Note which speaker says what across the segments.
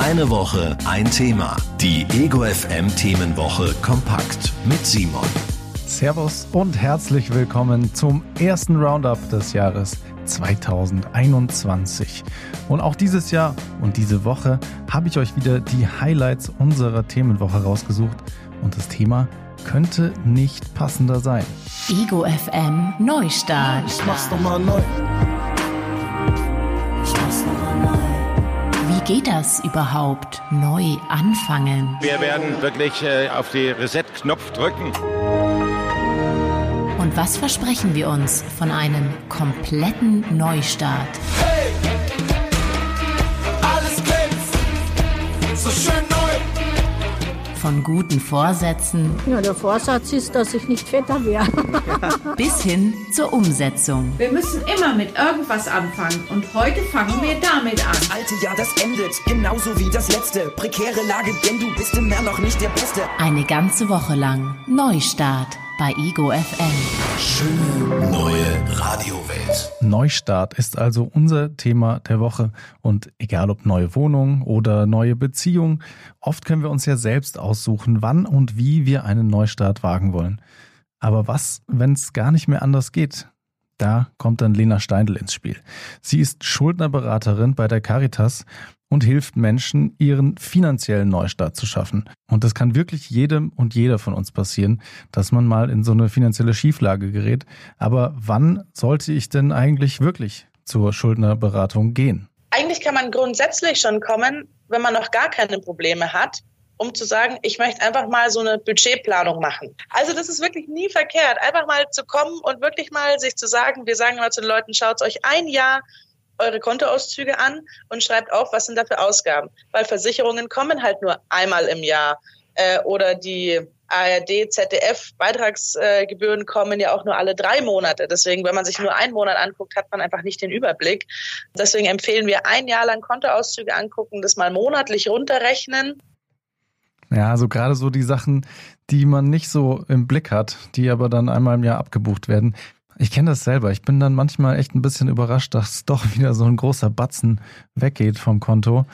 Speaker 1: Eine Woche, ein Thema. Die Ego FM Themenwoche kompakt mit Simon.
Speaker 2: Servus und herzlich willkommen zum ersten Roundup des Jahres 2021. Und auch dieses Jahr und diese Woche habe ich euch wieder die Highlights unserer Themenwoche rausgesucht und das Thema könnte nicht passender sein.
Speaker 3: Ego FM Neustart.
Speaker 4: Ich mach's nochmal neu.
Speaker 3: Geht das überhaupt? Neu anfangen.
Speaker 5: Wir werden wirklich äh, auf die Reset-Knopf drücken.
Speaker 3: Und was versprechen wir uns von einem kompletten Neustart?
Speaker 4: Hey! Alles glänzt. So schön neu.
Speaker 3: Von guten Vorsätzen
Speaker 6: Ja, der Vorsatz ist, dass ich nicht fetter werde.
Speaker 3: bis hin zur Umsetzung.
Speaker 7: Wir müssen immer mit irgendwas anfangen und heute fangen wir damit an.
Speaker 8: alte Jahr, das endet, genauso wie das letzte. Prekäre Lage, denn du bist im Meer noch nicht der Beste.
Speaker 3: Eine ganze Woche lang Neustart bei Ego FM.
Speaker 1: Schöne neue Radiowelt.
Speaker 2: Neustart ist also unser Thema der Woche und egal ob neue Wohnung oder neue Beziehung, oft können wir uns ja selbst aussuchen, wann und wie wir einen Neustart wagen wollen. Aber was, wenn es gar nicht mehr anders geht? Da kommt dann Lena Steindl ins Spiel. Sie ist Schuldnerberaterin bei der Caritas und hilft Menschen, ihren finanziellen Neustart zu schaffen. Und das kann wirklich jedem und jeder von uns passieren, dass man mal in so eine finanzielle Schieflage gerät. Aber wann sollte ich denn eigentlich wirklich zur Schuldnerberatung gehen?
Speaker 9: eigentlich kann man grundsätzlich schon kommen, wenn man noch gar keine Probleme hat, um zu sagen, ich möchte einfach mal so eine Budgetplanung machen. Also das ist wirklich nie verkehrt, einfach mal zu kommen und wirklich mal sich zu sagen, wir sagen immer zu den Leuten, schaut euch ein Jahr eure Kontoauszüge an und schreibt auf, was sind da für Ausgaben. Weil Versicherungen kommen halt nur einmal im Jahr. Äh, oder die ARD, ZDF Beitragsgebühren kommen ja auch nur alle drei Monate. Deswegen, wenn man sich nur einen Monat anguckt, hat man einfach nicht den Überblick. Deswegen empfehlen wir ein Jahr lang Kontoauszüge angucken, das mal monatlich runterrechnen.
Speaker 2: Ja, also gerade so die Sachen, die man nicht so im Blick hat, die aber dann einmal im Jahr abgebucht werden. Ich kenne das selber. Ich bin dann manchmal echt ein bisschen überrascht, dass doch wieder so ein großer Batzen weggeht vom Konto.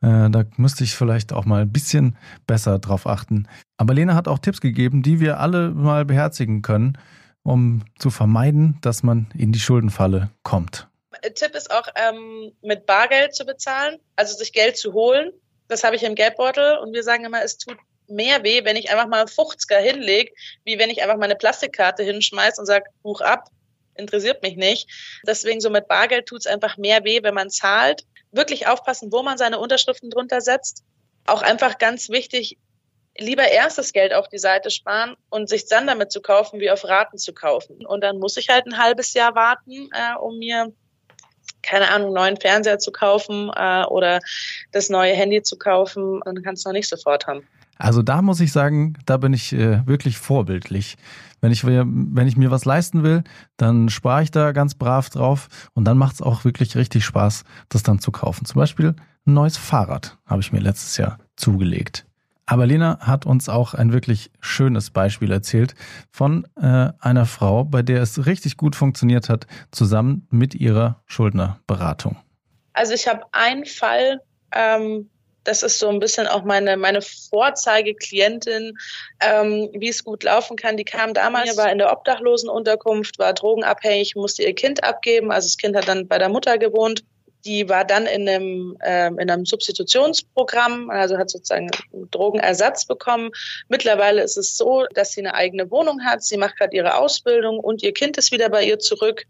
Speaker 2: Äh, da müsste ich vielleicht auch mal ein bisschen besser drauf achten. Aber Lena hat auch Tipps gegeben, die wir alle mal beherzigen können, um zu vermeiden, dass man in die Schuldenfalle kommt.
Speaker 9: Tipp ist auch, ähm, mit Bargeld zu bezahlen, also sich Geld zu holen. Das habe ich im Geldbeutel und wir sagen immer, es tut mehr weh, wenn ich einfach mal einen 50er hinlege, wie wenn ich einfach meine Plastikkarte hinschmeiß und sage, buch ab, interessiert mich nicht. Deswegen so mit Bargeld tut es einfach mehr weh, wenn man zahlt. Wirklich aufpassen, wo man seine Unterschriften drunter setzt. Auch einfach ganz wichtig, lieber erst das Geld auf die Seite sparen und sich dann damit zu kaufen, wie auf Raten zu kaufen. Und dann muss ich halt ein halbes Jahr warten, äh, um mir keine Ahnung, einen neuen Fernseher zu kaufen äh, oder das neue Handy zu kaufen und dann kannst du noch nicht sofort haben.
Speaker 2: Also da muss ich sagen, da bin ich äh, wirklich vorbildlich. Wenn ich, wenn ich mir was leisten will, dann spare ich da ganz brav drauf und dann macht es auch wirklich richtig Spaß, das dann zu kaufen. Zum Beispiel ein neues Fahrrad habe ich mir letztes Jahr zugelegt. Aber Lena hat uns auch ein wirklich schönes Beispiel erzählt von äh, einer Frau, bei der es richtig gut funktioniert hat, zusammen mit ihrer Schuldnerberatung.
Speaker 9: Also ich habe einen Fall, ähm, das ist so ein bisschen auch meine, meine Vorzeigeklientin, ähm, wie es gut laufen kann. Die kam damals, war in der Obdachlosenunterkunft, war drogenabhängig, musste ihr Kind abgeben. Also das Kind hat dann bei der Mutter gewohnt. Die war dann in einem, ähm, in einem Substitutionsprogramm, also hat sozusagen Drogenersatz bekommen. Mittlerweile ist es so, dass sie eine eigene Wohnung hat. Sie macht gerade ihre Ausbildung und ihr Kind ist wieder bei ihr zurück.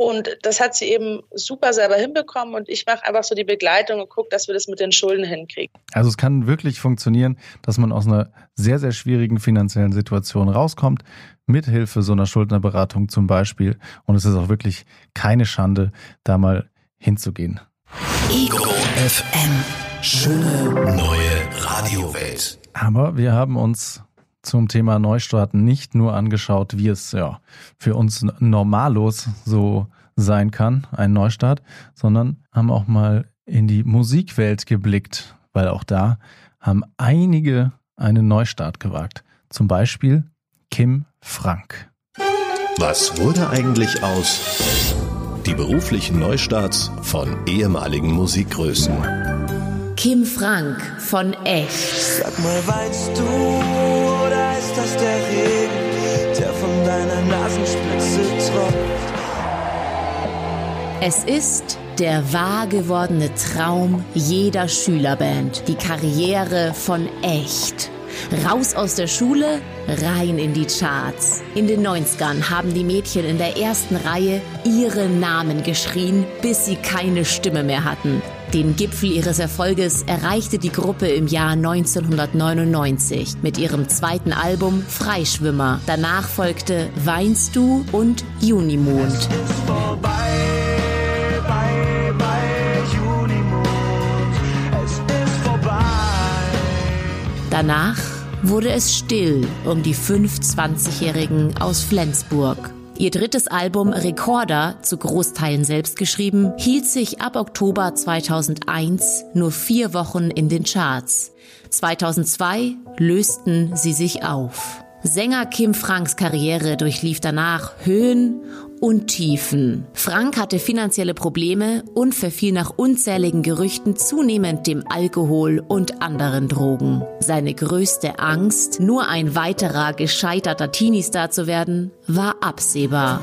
Speaker 9: Und das hat sie eben super selber hinbekommen und ich mache einfach so die Begleitung und gucke, dass wir das mit den Schulden hinkriegen.
Speaker 2: Also es kann wirklich funktionieren, dass man aus einer sehr, sehr schwierigen finanziellen Situation rauskommt, mithilfe so einer Schuldnerberatung zum Beispiel. Und es ist auch wirklich keine Schande, da mal hinzugehen.
Speaker 1: Ego FM. Schöne neue Radiowelt.
Speaker 2: Aber wir haben uns zum Thema Neustarten nicht nur angeschaut, wie es ja für uns normallos so sein kann, ein Neustart, sondern haben auch mal in die Musikwelt geblickt, weil auch da haben einige einen Neustart gewagt. Zum Beispiel Kim Frank.
Speaker 1: Was wurde eigentlich aus die beruflichen Neustarts von ehemaligen Musikgrößen?
Speaker 3: Kim Frank von Echt.
Speaker 8: Sag mal, weinst du oder ist das der Regen, der von deiner Nasenspitze tropft?
Speaker 3: Es ist der wahr gewordene Traum jeder Schülerband, die Karriere von Echt. Raus aus der Schule, rein in die Charts. In den 90ern haben die Mädchen in der ersten Reihe ihre Namen geschrien, bis sie keine Stimme mehr hatten. Den Gipfel ihres Erfolges erreichte die Gruppe im Jahr 1999 mit ihrem zweiten Album Freischwimmer. Danach folgte Weinst du und Junimond. Danach wurde es still um die fünf 20-Jährigen aus Flensburg. Ihr drittes Album Recorder, zu Großteilen selbst geschrieben, hielt sich ab Oktober 2001 nur vier Wochen in den Charts. 2002 lösten sie sich auf. Sänger Kim Franks Karriere durchlief danach Höhen und Tiefen. Frank hatte finanzielle Probleme und verfiel nach unzähligen Gerüchten zunehmend dem Alkohol und anderen Drogen. Seine größte Angst, nur ein weiterer gescheiterter Teenie-Star zu werden, war absehbar.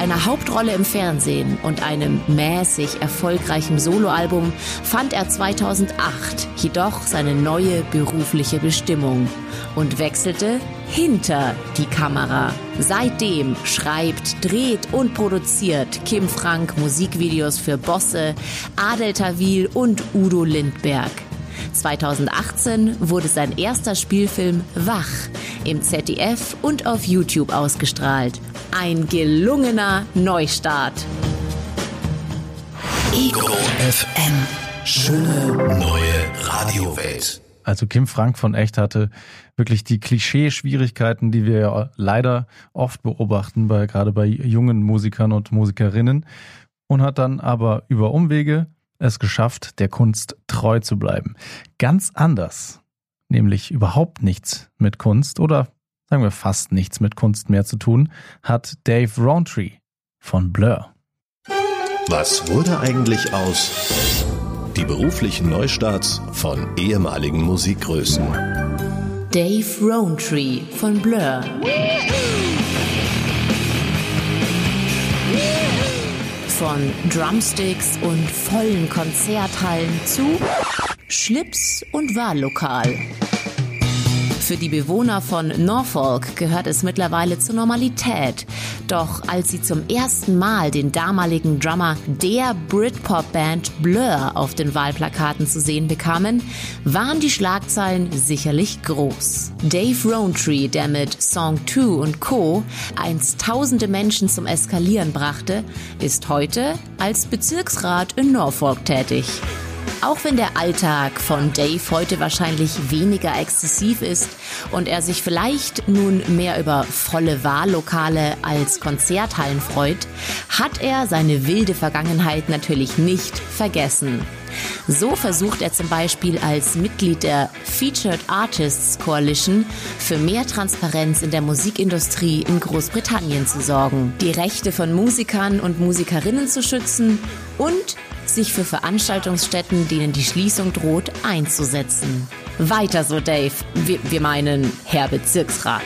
Speaker 3: Einer Hauptrolle im Fernsehen und einem mäßig erfolgreichen Soloalbum fand er 2008 jedoch seine neue berufliche Bestimmung und wechselte hinter die Kamera. Seitdem schreibt, dreht und produziert Kim Frank Musikvideos für Bosse, Adel Tawil und Udo Lindberg. 2018 wurde sein erster Spielfilm Wach im ZDF und auf YouTube ausgestrahlt. Ein gelungener Neustart.
Speaker 1: Ego FM. Schöne neue Radiowelt.
Speaker 2: Also Kim Frank von Echt hatte wirklich die Klischee-Schwierigkeiten, die wir ja leider oft beobachten, bei, gerade bei jungen Musikern und Musikerinnen. Und hat dann aber über Umwege es geschafft, der Kunst treu zu bleiben. Ganz anders, nämlich überhaupt nichts mit Kunst oder sagen wir fast nichts mit Kunst mehr zu tun, hat Dave Rowntree von Blur.
Speaker 1: Was wurde eigentlich aus die beruflichen Neustarts von ehemaligen Musikgrößen?
Speaker 3: Dave Rowntree von Blur. Von Drumsticks und vollen Konzerthallen zu Schlips und Wahllokal. Für die Bewohner von Norfolk gehört es mittlerweile zur Normalität. Doch als sie zum ersten Mal den damaligen Drummer der Britpop-Band Blur auf den Wahlplakaten zu sehen bekamen, waren die Schlagzeilen sicherlich groß. Dave Rowntree, der mit Song 2 und Co. einst tausende Menschen zum Eskalieren brachte, ist heute als Bezirksrat in Norfolk tätig. Auch wenn der Alltag von Dave heute wahrscheinlich weniger exzessiv ist und er sich vielleicht nun mehr über volle Wahllokale als Konzerthallen freut, hat er seine wilde Vergangenheit natürlich nicht vergessen. So versucht er zum Beispiel als Mitglied der Featured Artists Coalition für mehr Transparenz in der Musikindustrie in Großbritannien zu sorgen, die Rechte von Musikern und Musikerinnen zu schützen und sich für Veranstaltungsstätten, denen die Schließung droht, einzusetzen. Weiter so, Dave. Wir, wir meinen Herr Bezirksrat.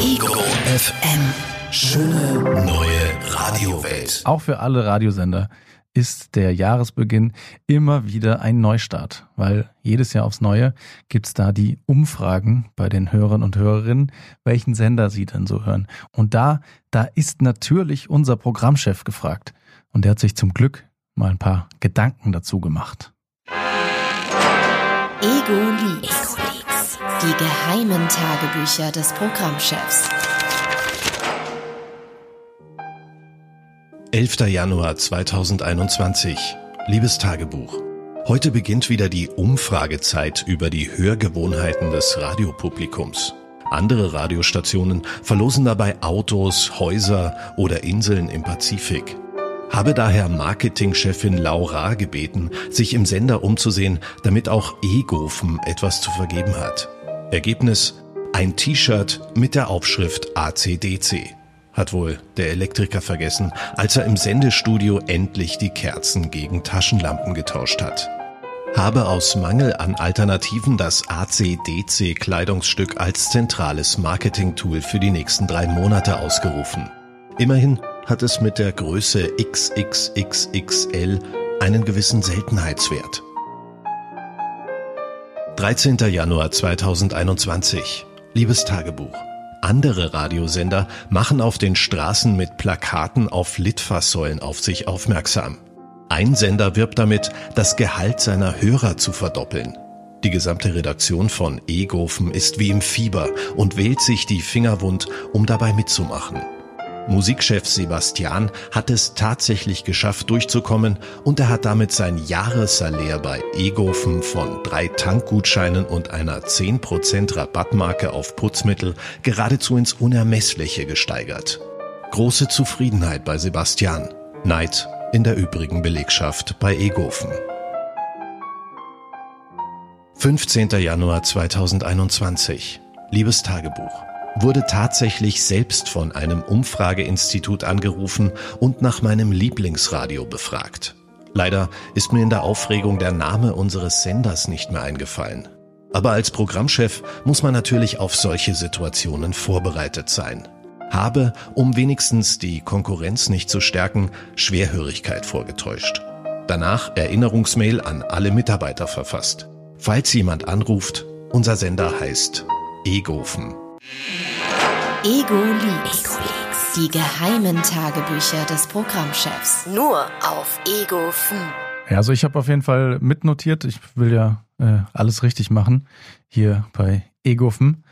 Speaker 1: Ego FM. Schöne neue Radiowelt.
Speaker 2: Auch für alle Radiosender ist der Jahresbeginn immer wieder ein Neustart, weil jedes Jahr aufs Neue gibt's da die Umfragen bei den Hörern und Hörerinnen, welchen Sender sie denn so hören. Und da, da ist natürlich unser Programmchef gefragt. Und der hat sich zum Glück mal ein paar Gedanken dazu gemacht.
Speaker 10: Ego Leaks. Die geheimen Tagebücher des Programmchefs.
Speaker 1: 11. Januar 2021. Liebes Tagebuch. Heute beginnt wieder die Umfragezeit über die Hörgewohnheiten des Radiopublikums. Andere Radiostationen verlosen dabei Autos, Häuser oder Inseln im Pazifik. Habe daher Marketingchefin Laura gebeten, sich im Sender umzusehen, damit auch Egofen etwas zu vergeben hat. Ergebnis ein T-Shirt mit der Aufschrift ACDC. Hat wohl der Elektriker vergessen, als er im Sendestudio endlich die Kerzen gegen Taschenlampen getauscht hat. Habe aus Mangel an Alternativen das ACDC Kleidungsstück als zentrales Marketing-Tool für die nächsten drei Monate ausgerufen. Immerhin hat es mit der Größe XXXXL einen gewissen Seltenheitswert. 13. Januar 2021. Liebes Tagebuch. Andere Radiosender machen auf den Straßen mit Plakaten auf Litfaßsäulen auf sich aufmerksam. Ein Sender wirbt damit, das Gehalt seiner Hörer zu verdoppeln. Die gesamte Redaktion von Egofen ist wie im Fieber und wählt sich die Finger wund, um dabei mitzumachen. Musikchef Sebastian hat es tatsächlich geschafft durchzukommen und er hat damit sein Jahressalär bei Egofen von drei Tankgutscheinen und einer 10% Rabattmarke auf Putzmittel geradezu ins Unermessliche gesteigert. Große Zufriedenheit bei Sebastian, Neid in der übrigen Belegschaft bei Egofen. 15. Januar 2021. Liebes Tagebuch wurde tatsächlich selbst von einem Umfrageinstitut angerufen und nach meinem Lieblingsradio befragt. Leider ist mir in der Aufregung der Name unseres Senders nicht mehr eingefallen. Aber als Programmchef muss man natürlich auf solche Situationen vorbereitet sein. Habe, um wenigstens die Konkurrenz nicht zu stärken, Schwerhörigkeit vorgetäuscht. Danach Erinnerungsmail an alle Mitarbeiter verfasst. Falls jemand anruft, unser Sender heißt Egofen.
Speaker 10: Ego Leaks. Die geheimen Tagebücher des Programmchefs. Nur auf Ego 5.
Speaker 2: Ja, also ich habe auf jeden Fall mitnotiert. Ich will ja äh, alles richtig machen hier bei Egofen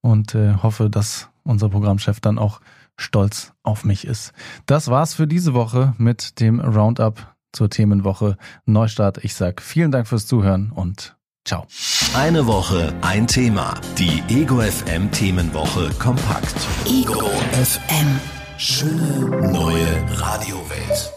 Speaker 2: und äh, hoffe, dass unser Programmchef dann auch stolz auf mich ist. Das war's für diese Woche mit dem Roundup zur Themenwoche Neustart. Ich sag vielen Dank fürs Zuhören und Ciao.
Speaker 1: Eine Woche, ein Thema. Die Ego FM Themenwoche kompakt.
Speaker 10: Ego FM.
Speaker 1: Schöne neue Radiowelt.